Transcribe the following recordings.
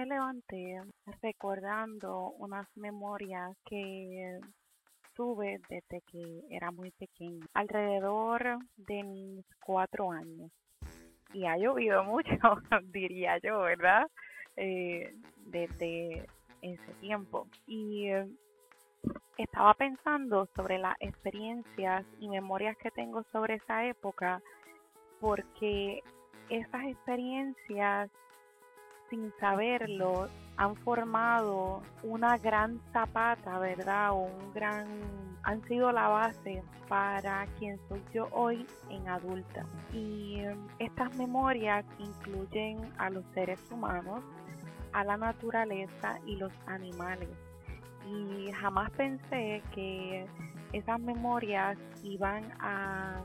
me levanté recordando unas memorias que tuve desde que era muy pequeña, alrededor de mis cuatro años. Y ha llovido mucho, diría yo, ¿verdad? Eh, desde ese tiempo. Y estaba pensando sobre las experiencias y memorias que tengo sobre esa época, porque esas experiencias, sin saberlo, han formado una gran zapata, ¿verdad? O un gran, han sido la base para quien soy yo hoy en adulta. Y estas memorias incluyen a los seres humanos, a la naturaleza y los animales. Y jamás pensé que esas memorias iban a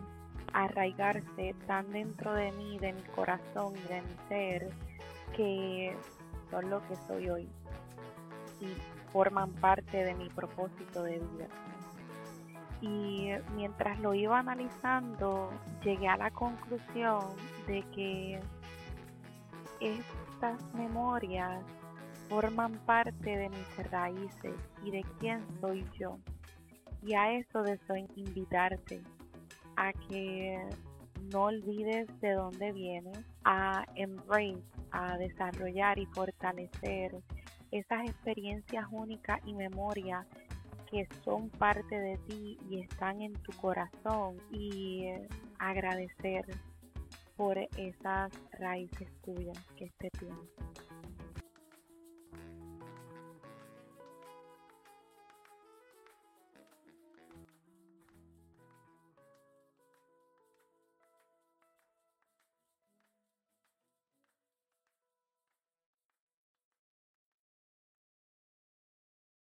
arraigarse tan dentro de mí, de mi corazón y de mi ser, que son lo que soy hoy y forman parte de mi propósito de vida. Y mientras lo iba analizando, llegué a la conclusión de que estas memorias forman parte de mis raíces y de quién soy yo. Y a eso deseo invitarte, a que no olvides de dónde vienes, a embrace, a desarrollar y fortalecer esas experiencias únicas y memorias que son parte de ti y están en tu corazón y agradecer por esas raíces tuyas que este tiempo.